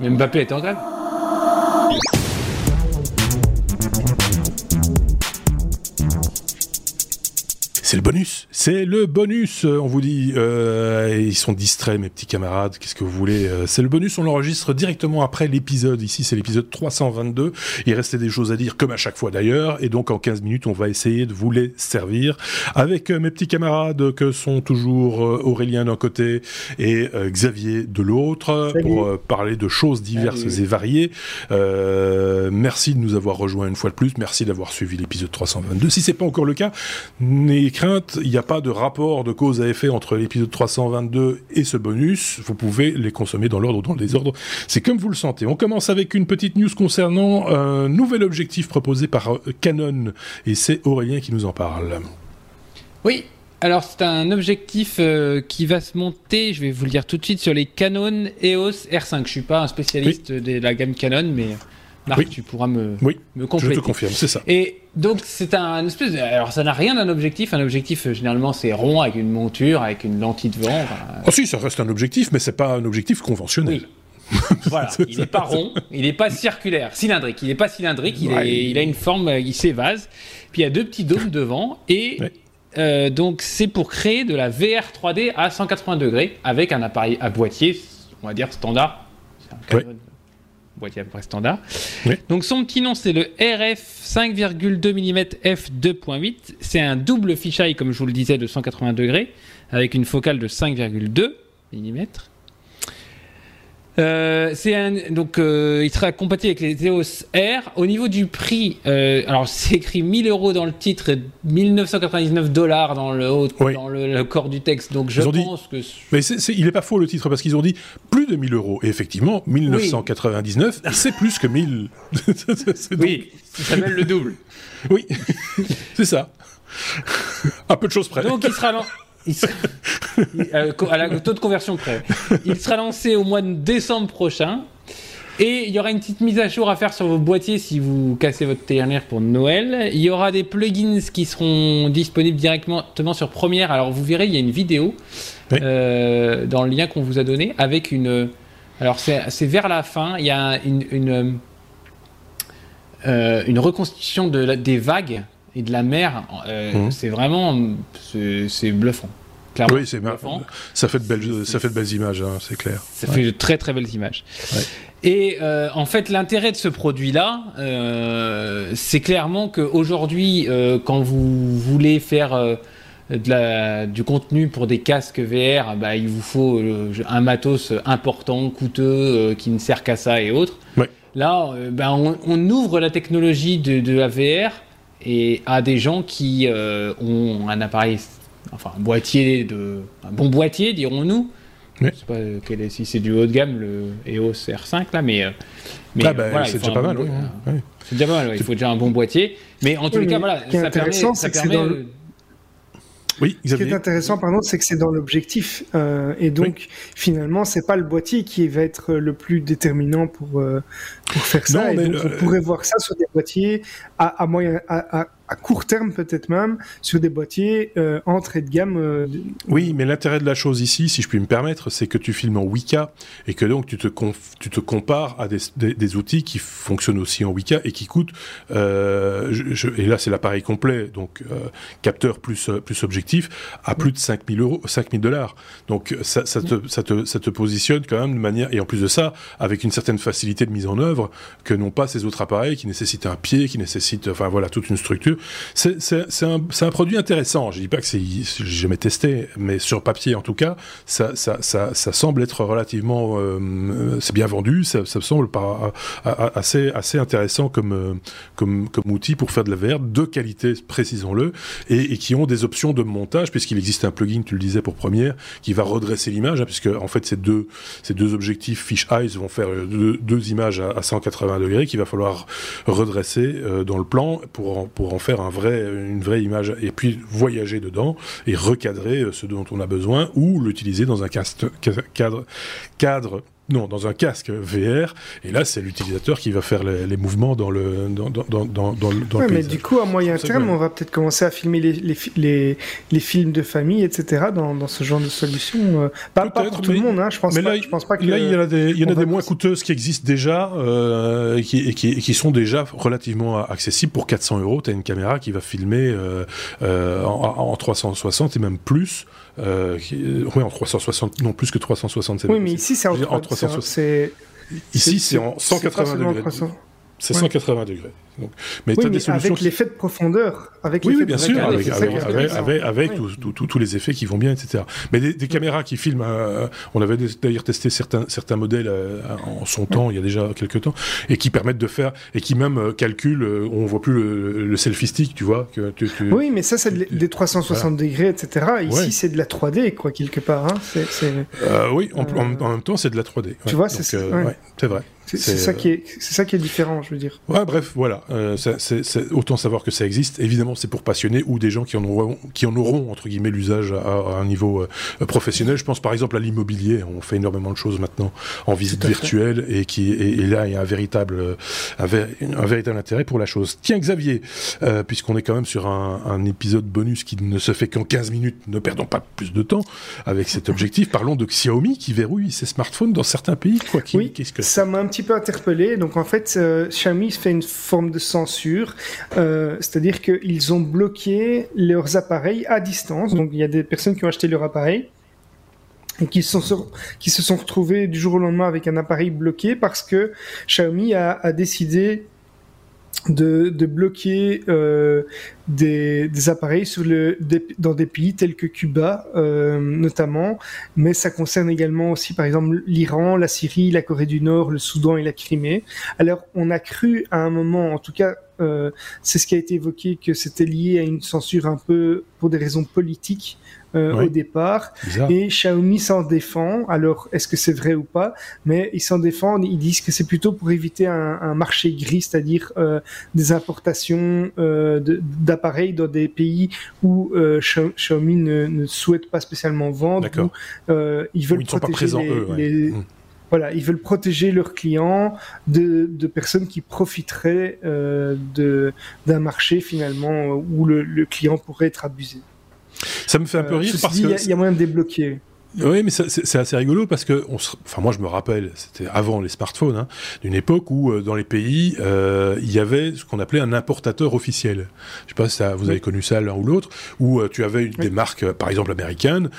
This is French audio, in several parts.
Mbappé est en grève. C'est le bonus. C'est le bonus. On vous dit, euh, ils sont distraits, mes petits camarades. Qu'est-ce que vous voulez euh, C'est le bonus. On l'enregistre directement après l'épisode. Ici, c'est l'épisode 322. Il restait des choses à dire, comme à chaque fois d'ailleurs. Et donc, en 15 minutes, on va essayer de vous les servir avec euh, mes petits camarades que sont toujours euh, Aurélien d'un côté et euh, Xavier de l'autre pour euh, parler de choses diverses Salut. et variées. Euh, merci de nous avoir rejoints une fois de plus. Merci d'avoir suivi l'épisode 322. Si c'est pas encore le cas, n'ayez il n'y a pas de rapport de cause à effet entre l'épisode 322 et ce bonus. Vous pouvez les consommer dans l'ordre ou dans le désordre. C'est comme vous le sentez. On commence avec une petite news concernant un nouvel objectif proposé par euh, Canon. Et c'est Aurélien qui nous en parle. Oui, alors c'est un objectif euh, qui va se monter, je vais vous le dire tout de suite, sur les Canon EOS R5. Je suis pas un spécialiste de la gamme Canon, mais Marc, Oui. tu pourras me, Oui, me je te confirme, c'est ça. Et donc c'est un espèce de... Alors ça n'a rien d'un objectif. Un objectif, euh, généralement, c'est rond avec une monture, avec une lentille devant. enfin, Oh si, ça reste un objectif, mais c'est pas un objectif conventionnel. Oui. voilà, il n'est pas rond, il n'est pas circulaire, cylindrique. Il n'est pas cylindrique, il, Ouais. est- il a une forme, euh, il s'évase. Puis il y a deux petits dômes devant. Et Ouais. euh, donc c'est pour créer de la VR 3D à 180 degrés avec un appareil à boîtier, on va dire standard. C'est un Canon, boîtier à peu près standard. Oui. Donc son petit nom c'est le RF 5,2 mm f2.8. C'est un double fisheye comme je vous le disais de 180 degrés avec une focale de 5,2 mm. Euh, c'est un, donc euh, il sera compatible avec les EOS R. Au niveau du prix, euh, alors c'est écrit 1000 euros dans le titre et 1999 dollars dans le haut, Oui. dans le, le corps du texte. Donc je dit- pense que Mais c'est- c'est- il est pas faux le titre parce qu'ils ont dit plus de 1000 euros. Et effectivement, 1999, c'est plus que 1000. C'est- c'est donc- oui, ça s'appelle le double. Oui, c'est ça. À peu de choses près. Donc il sera, il sera- à la au taux de conversion près. Il sera lancé au mois de décembre prochain. Et il y aura une petite mise à jour à faire sur vos boîtiers si vous cassez votre ternir pour Noël. Il y aura des plugins qui seront disponibles directement sur Premiere. Alors vous verrez, il y a une vidéo Oui. euh, dans le lien qu'on vous a donné avec une. Alors c'est vers la fin. Il y a une, une, euh, une reconstitution de la- des vagues et de la mer. Euh, Mhm. C'est vraiment c'est bluffant. Clairement, Oui, c'est ça fait de belles, ça fait de belles images, hein, c'est clair. Ça fait de très très belles images. Ouais. Et euh, en fait, l'intérêt de ce produit-là, euh, c'est clairement qu'aujourd'hui, euh, quand vous voulez faire euh, de la, du contenu pour des casques VR, bah, il vous faut un matos important, coûteux, qui ne sert qu'à ça et autres. Ouais. Là, ben, on, on ouvre la technologie de, de la VR et à des gens qui ont un appareil, enfin un boîtier de, un bon boîtier, dirons-nous. Oui. Je sais pas euh, quel est- si c'est du haut de gamme le EOS R5 là, mais, euh, mais Ah euh, bah, voilà, c'est déjà un pas mal. bon oui, boîtier. oui, oui. C'est déjà pas mal. ouais, Il faut déjà un bon boîtier, mais en tous Oui, les cas, voilà, ce qui est ça permet, intéressant, ça c'est que c'est permet. dans le- euh, Oui, Ce qui est intéressant, pardon, c'est que c'est dans l'objectif. euh, et donc, finalement, c'est pas le boîtier qui va être le plus déterminant pour, euh, pour faire ça. Non, et mais donc, le- on pourrait voir ça sur des boîtiers à, à moyen, à, à, à court terme peut-être même, sur des boîtiers euh, entrée de gamme. euh, de- Oui, mais l'intérêt de la chose ici, si je puis me permettre, c'est que tu filmes en Wika et que donc tu te, tu te compares à des, des- des outils qui fonctionnent aussi en Wika et qui coûtent. euh, je- je- et là, c'est l'appareil complet, donc euh, capteur plus plus objectif, à plus de 5000 euros, 5000 dollars. Donc ça, ça, te, ça, te, ça te positionne quand même de manière et en plus de ça, avec une certaine facilité de mise en œuvre que n'ont pas ces autres appareils qui nécessitent un pied, qui nécessitent, enfin voilà, toute une structure. C'est un, produit intéressant. Je dis pas que c'est, jamais testé, mais sur papier en tout cas, ça, semble être relativement, euh, c'est bien vendu, ça, me semble pas, a- assez, intéressant comme, euh, comme, outil pour faire de la VR de qualité, précisons-le, et, qui ont des options de montage, puisqu'il existe un plugin, tu le disais pour première, qui va redresser l'image, hein, puisque en fait ces deux, objectifs fish eyes vont faire euh, deux, images à, à 180 degrés qu'il va falloir redresser euh, dans le plan pour en, pour en faire une vraie image et puis voyager dedans et recadrer euh, ce dont on a besoin ou l'utiliser dans un cadre, cadre non, dans un casque VR, et là, c'est l'utilisateur qui va faire les, mouvements dans le dans, dans, dans, dans, ouais, mais du coup, à moyen terme, on va peut-être commencer à filmer les, les, les, les, films de famille, etc., dans, dans ce genre de solution. Euh, pas, pas, pour tout le monde, hein, je pense mais pas, là, je pense pas que... Là, il y en a des, il y en a des moins coûteuses qui existent déjà, euh, et, qui, et, qui, et qui sont déjà relativement accessibles. Pour 400 euros, tu as une caméra qui va filmer euh, euh, en, en 360 et même plus. Euh, oui, en 360, non plus que 360. Oui, mais ici c'est en, en 360. Ici c'est en 180 degrés. C'est 180 degrés. Donc, mais oui, mais avec l'effet de profondeur. Avec oui, oui, bien sûr, avec, avec, avec, avec tous les effets qui vont bien, etc. Mais des, des caméras qui filment, euh, on avait d'ailleurs testé certains, certains modèles euh, en son temps, il y a déjà quelques temps, et qui permettent de faire, et qui même euh, calculent, on voit plus le, le, selfie stick, tu vois. Que tu, tu, oui, mais ça, c'est des 360 degrés, etc. Ici, c'est de la 3D, quoi, quelque part. Hein. oui, en, en, même temps, c'est de la 3D. Tu vois, c'est vrai. C'est ça, qui est, ça qui est différent, je veux dire. Ouais, bref, voilà. Euh, c'est autant savoir que ça existe. Évidemment, c'est pour passionnés ou des gens qui en auront, qui en auront entre guillemets, l'usage à, un niveau euh, professionnel. Je pense par exemple à l'immobilier. On fait énormément de choses maintenant en visite virtuelle et, qui, et, là, il y a un véritable, un, un, véritable intérêt pour la chose. Tiens, Xavier, euh, puisqu'on est quand même sur un, un, épisode bonus qui ne se fait qu'en 15 minutes, ne perdons pas plus de temps avec cet objectif. Parlons de Xiaomi qui verrouille ses smartphones dans certains pays. Quoi, qui, oui, qu'est-ce que ça m'a petit peu interpellé. Donc en fait, euh, Xiaomi fait une forme de censure, euh, c'est-à-dire qu'ils ont bloqué leurs appareils à distance. Donc il y a des personnes qui ont acheté leur appareil et qui, sont, qui se sont retrouvés du jour au lendemain avec un appareil bloqué parce que Xiaomi a décidé de, de bloquer euh, des, des, appareils sur le, dans des pays tels que Cuba euh, notamment, mais ça concerne également aussi par exemple l'Iran, la Syrie, la Corée du Nord, le Soudan et la Crimée. Alors on a cru à un moment, en tout cas euh, c'est ce qui a été évoqué, que c'était lié à une censure un peu pour des raisons politiques euh, au départ. Et Xiaomi s'en défend. Alors, est-ce que c'est vrai ou pas? Mais ils s'en défendent. Ils disent que c'est plutôt pour éviter un, un marché gris, c'est-à-dire euh, des importations euh, d'appareils dans des pays où Xiaomi ne, ne, souhaite pas spécialement vendre. Euh, ils veulent ils protéger les, eux, ouais. les mmh. Voilà, ils veulent protéger leurs clients de, de personnes qui profiteraient euh, d'un marché finalement où le, le client pourrait être abusé. Ça me fait un peu rire parce qu'il y, y, a moyen de débloquer. Oui, mais c'est assez rigolo parce que, on se, enfin moi je me rappelle, c'était avant les smartphones, hein, d'une époque où euh, dans les pays euh, il y avait ce qu'on appelait un importateur officiel. Je sais pas si ça, vous avez connu ça l'un ou l'autre, où euh, tu avais une, oui. des marques, par exemple américaines,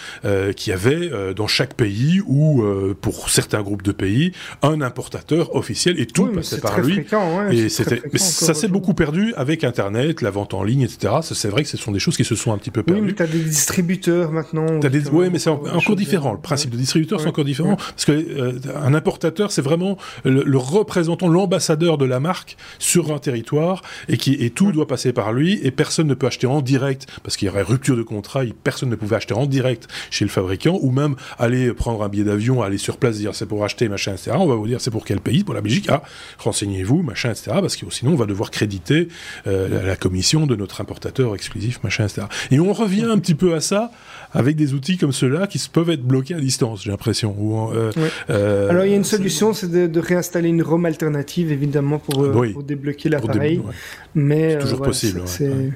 qui avaient dans chaque pays ou pour certains groupes de pays un importateur officiel et tout oui, passait par lui. Fréquent, ouais, et c'était, mais ça s'est beaucoup perdu avec Internet, la vente en ligne, etc. C'est vrai que ce sont des choses qui se sont un petit peu perdues. Oui, mais t'as des distributeurs maintenant. T'as des, ouais, mais c'est encore différent. Le principe de distributeur, c'est encore différent. Parce que euh, un importateur, c'est vraiment le, le représentant, l'ambassadeur de la marque sur un territoire et qui et tout doit passer par lui et personne ne peut acheter en direct parce qu'il y aurait rupture de contrat. personne ne pouvait acheter en direct chez le fabricant ou même aller prendre un billet d'avion, aller sur place, dire c'est pour acheter machin, etc. On va vous dire c'est pour quel pays, pour la Belgique. Ah, renseignez-vous, machin, etc. Parce que sinon on va devoir créditer euh, la, la commission de notre importateur exclusif, machin, etc. Et on revient un petit peu à ça avec des outils comme ceux-là qui peuvent être bloqués à distance, j'ai l'impression. Euh, oui. euh, Alors il y a une solution, c'est de, de, réinstaller une ROM alternative, évidemment, pour, euh, oui. pour débloquer l'appareil. Dé... Ouais. Mais c'est toujours voilà, possible. Ouais.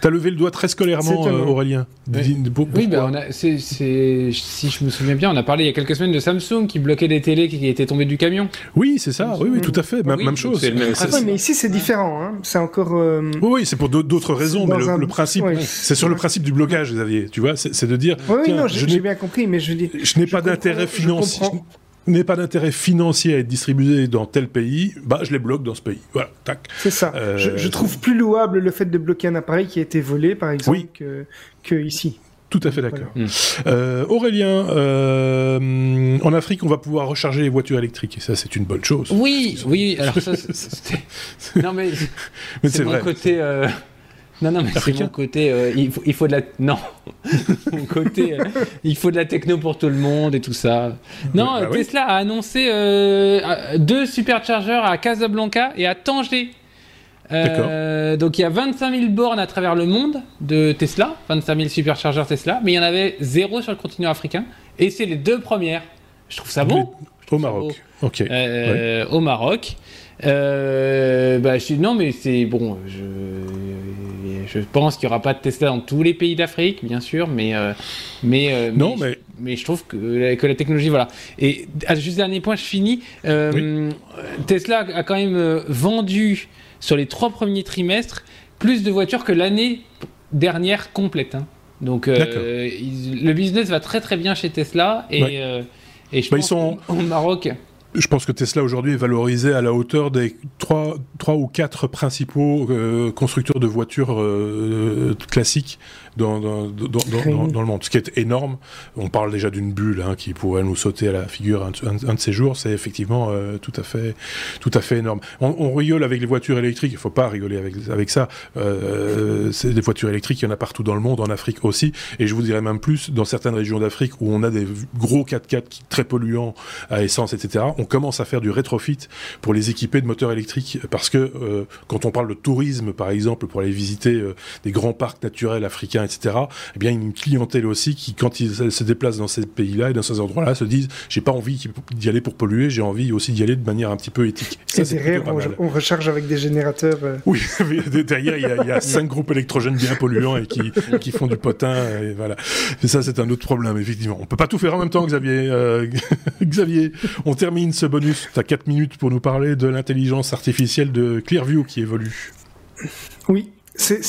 T'as levé le doigt très scolairement, euh, Aurélien. Oui, a, c est, si je me souviens bien, on a parlé il y a quelques semaines de Samsung qui bloquait des télés qui étaient tombées du camion. Oui, c'est ça. Oui, oui, tout à fait. Même, même chose. Mais ici c'est différent. Hein. C'est encore. Oui, oui, c'est pour d'autres raisons, mais le, un... le principe, c'est sur le principe du blocage, Xavier. Tu vois, c'est de dire. Oui, oui, non, j'ai bien compris, mais je dis. Je n'ai pas d'intérêt financier n'ai pas d'intérêt financier à être distribué dans tel pays, bah je les bloque dans ce pays. Voilà, tac. C'est ça. Euh... Je, je, trouve plus louable le fait de bloquer un appareil qui a été volé, par exemple, oui. que, que ici. Tout à fait d'accord. Voilà. Euh, Aurélien, euh, en Afrique, on va pouvoir recharger les voitures électriques, et ça, c'est une bonne chose. Oui, oui. Alors ça, non mais, mais c'est mon vrai. côté. Euh... Non, non, mais c'est mon côté. Euh, il, faut, il, faut, de la. Non. mon côté. Euh, il faut de la techno pour tout le monde et tout ça. Non, bah, Tesla oui. a annoncé euh, deux superchargeurs à Casablanca et à Tanger. Donc il y a 25 000 bornes à travers le monde de Tesla, 25 000 superchargeurs Tesla, mais il y en avait zéro sur le continent africain. Et c'est les deux premières. Je trouve ça bon. Au Maroc. Ok. Euh, Au Maroc. Bah, je, non, mais c'est bon. Je, je pense qu'il n'y aura pas de Tesla dans tous les pays d'Afrique, bien sûr, mais euh, mais, euh, Non, mais, mais- mais je trouve que, que la technologie, voilà. Et ah, juste dernier point, je finis. Euh, Tesla a quand même vendu sur les trois premiers trimestres plus de voitures que l'année dernière complète. hein. Donc euh, le business va très très bien chez Tesla et, Ouais. euh, et je Bah, ils pense sont- qu'au Maroc. Je pense que Tesla aujourd'hui est valorisé à la hauteur des trois, trois ou quatre principaux euh, constructeurs de voitures euh, classiques dans, dans, dans, dans- le monde, ce qui est énorme. On parle déjà d'une bulle hein, qui pourrait nous sauter à la figure un, un- un de ces jours. C'est effectivement euh, tout à fait, tout à fait énorme. On, on rigole avec les voitures électriques. Il faut pas rigoler avec avec ça. Euh, c'est des voitures électriques. Il y en a partout dans le monde, en Afrique aussi. Et je vous dirais même plus dans certaines régions d'Afrique où on a des gros 4x4 qui très polluants à essence, etc. On commence à faire du rétrofit pour les équiper de moteurs électriques parce que euh, quand on parle de tourisme, par exemple, pour aller visiter euh, des grands parcs naturels africains, etc. Eh bien, il y a une clientèle aussi qui, quand ils se déplacent dans ces pays-là et dans ces endroits-là, se disent j'ai pas envie d'y aller pour polluer, j'ai envie aussi d'y aller de manière un petit peu éthique. Ça, Et c'est derrière, on, recharge avec des générateurs. euh, Oui, derrière, il y, y a cinq groupes électrogènes bien polluants et qui, qui font du potin. Et voilà. Et ça, c'est un autre problème, effectivement. On peut pas tout faire en même temps, Xavier. Euh, Xavier, on termine ce bonus. Tu as 4 minutes pour nous parler de l'intelligence artificielle de Clearview qui évolue. Oui, c'est-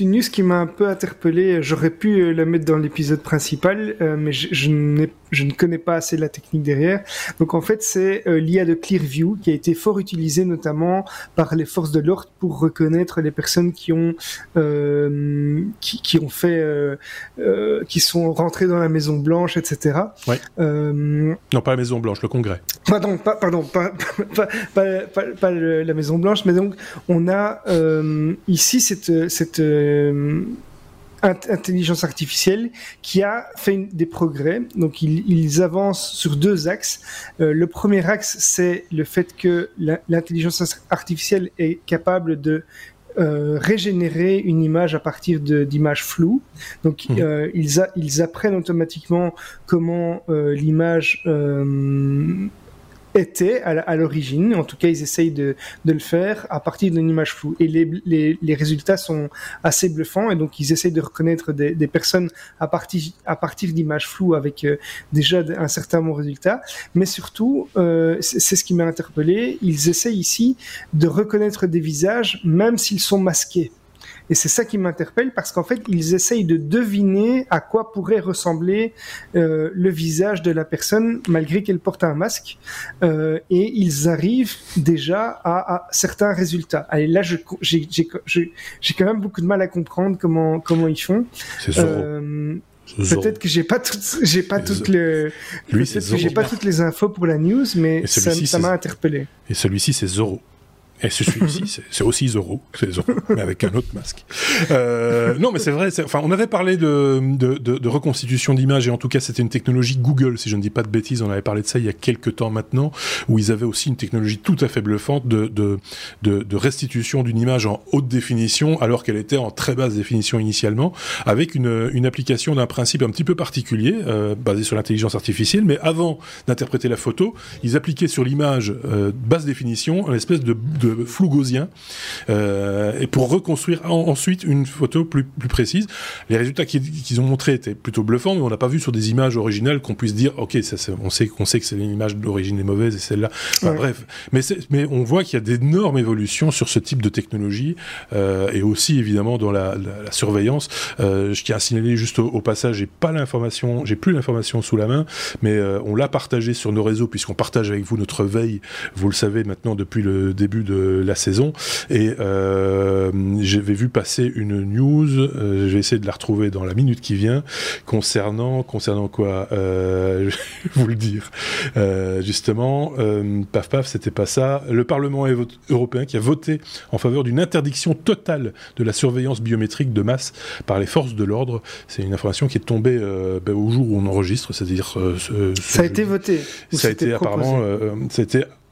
une news qui m'a un peu interpellé. J'aurais pu euh, la mettre dans l'épisode principal, euh, mais je, je, n'ai- je ne connais pas assez la technique derrière. Donc en fait, c'est euh, l'IA de Clearview qui a été fort utilisée notamment par les forces de l'ordre pour reconnaître les personnes qui ont euh, qui, qui ont fait euh, euh, qui sont rentrées dans la Maison Blanche, etc. Ouais. Euh, Non, pas la Maison Blanche, le Congrès. Pardon, pas, pardon, pas, pas, pas, pas- le- la Maison Blanche, mais donc on a euh, ici cette, cette euh, intelligence artificielle qui a fait une- des progrès. Donc ils, ils avancent sur deux axes. Euh, le premier axe, c'est le fait que l'intelligence artificielle est capable de euh, régénérer une image à partir d'images floues. Donc Mhm. euh, ils, a- ils apprennent automatiquement comment l'image était à, l'origine. En tout cas, ils essayent de, de le faire à partir d'une image floue. Et les, les, les résultats sont assez bluffants. Et donc, ils essayent de reconnaître des, des personnes à partir, à partir d'images floues avec euh, déjà un certain bon résultat. Mais surtout, euh, c'est ce qui m'a interpellé, ils essayent ici de reconnaître des visages, même s'ils sont masqués. Et c'est ça qui m'interpelle parce qu'en fait, ils essayent de deviner à quoi pourrait ressembler euh, le visage de la personne malgré qu'elle porte un masque. Euh, et ils arrivent déjà à, à certains résultats. Allez, là, j'ai quand même beaucoup de mal à comprendre comment, comment ils font. C'est. Euh. Peut-être que j'ai pas toutes, j'ai pas toutes j'ai pas les infos pour la news, mais ça m'a interpellé. Et celui-ci, c'est Zorro. Et celui-ci, c'est- c'est aussi Zorro, c'est Zorro, mais avec un autre masque. Euh, non, mais c'est vrai. Enfin, on avait parlé de, de, de- de reconstitution d'images, et en tout cas, c'était une technologie Google, si je ne dis pas de bêtises. On avait parlé de ça il y a quelques temps maintenant, où ils avaient aussi une technologie tout à fait bluffante de, de, de, de restitution d'une image en haute définition, alors qu'elle était en très basse définition initialement, avec une, une application d'un principe un petit peu particulier, euh, basé sur l'intelligence artificielle. Mais avant d'interpréter la photo, ils appliquaient sur l'image euh, basse définition une espèce de, de flou gaussien, euh, et pour reconstruire en- ensuite une photo plus, plus précise. Les résultats qu'ils ont montrés étaient plutôt bluffants, mais on n'a pas vu sur des images originales qu'on puisse dire, ok, ça, on sait qu'on sait que c'est l'image d'origine est mauvaise et celle-là. Enfin, Ouais. Bref, mais, mais on voit qu'il y a d'énormes évolutions sur ce type de technologie euh, et aussi évidemment dans la, la- la surveillance. Euh, je tiens à signaler juste au, au passage, j'ai pas l'information, j'ai plus l'information sous la main, mais euh, on l'a partagé sur nos réseaux puisqu'on partage avec vous notre veille. Vous le savez maintenant depuis le début de la saison et euh, j'avais vu passer une news. euh, je vais essayer de la retrouver dans la minute qui vient concernant concernant quoi euh, Je vais vous le dire. Justement, paf paf, c'était pas ça. Le Parlement européen qui a voté en faveur d'une interdiction totale de la surveillance biométrique de masse par les forces de l'ordre. C'est une information qui est tombée euh, ben, au jour où on enregistre, c'est-à-dire euh, ce, ce Ça a été voté. Ça a c'était été proposé apparemment, euh, ça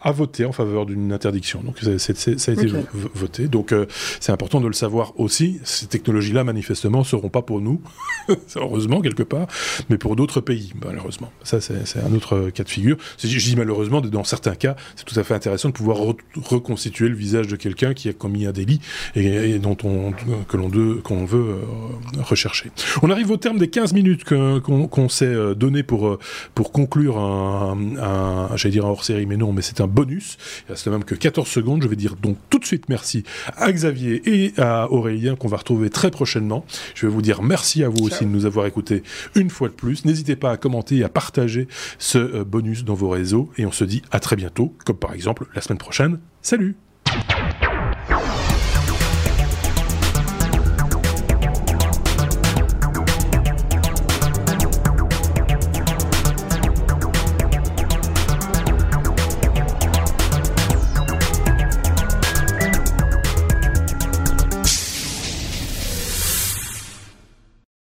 a voté en faveur d'une interdiction. Donc ça, a été voté. Donc euh, c'est important de le savoir aussi. Ces technologies-là, manifestement, ne seront pas pour nous, heureusement quelque part, mais pour d'autres pays, malheureusement. Ça, c'est un autre cas de figure. Je dis malheureusement, dans certains cas, c'est tout à fait intéressant de pouvoir reconstituer le visage de quelqu'un qui a commis un délit et, dont on, que l'on veut euh, rechercher. On arrive au terme des 15 minutes qu'on s'est euh, donné pour, pour conclure un, un j'allais dire un hors-série, mais non, mais c'est un bonus. Il reste même que 14 secondes. Je vais dire donc tout de suite merci à Xavier et à Aurélien qu'on va retrouver très prochainement. Je vais vous dire merci à vous aussi de nous avoir écoutés une fois de plus. N'hésitez pas à commenter et à partager ce euh, bonus dans vos réseaux et on se dit à très bientôt, comme par exemple la semaine prochaine. Salut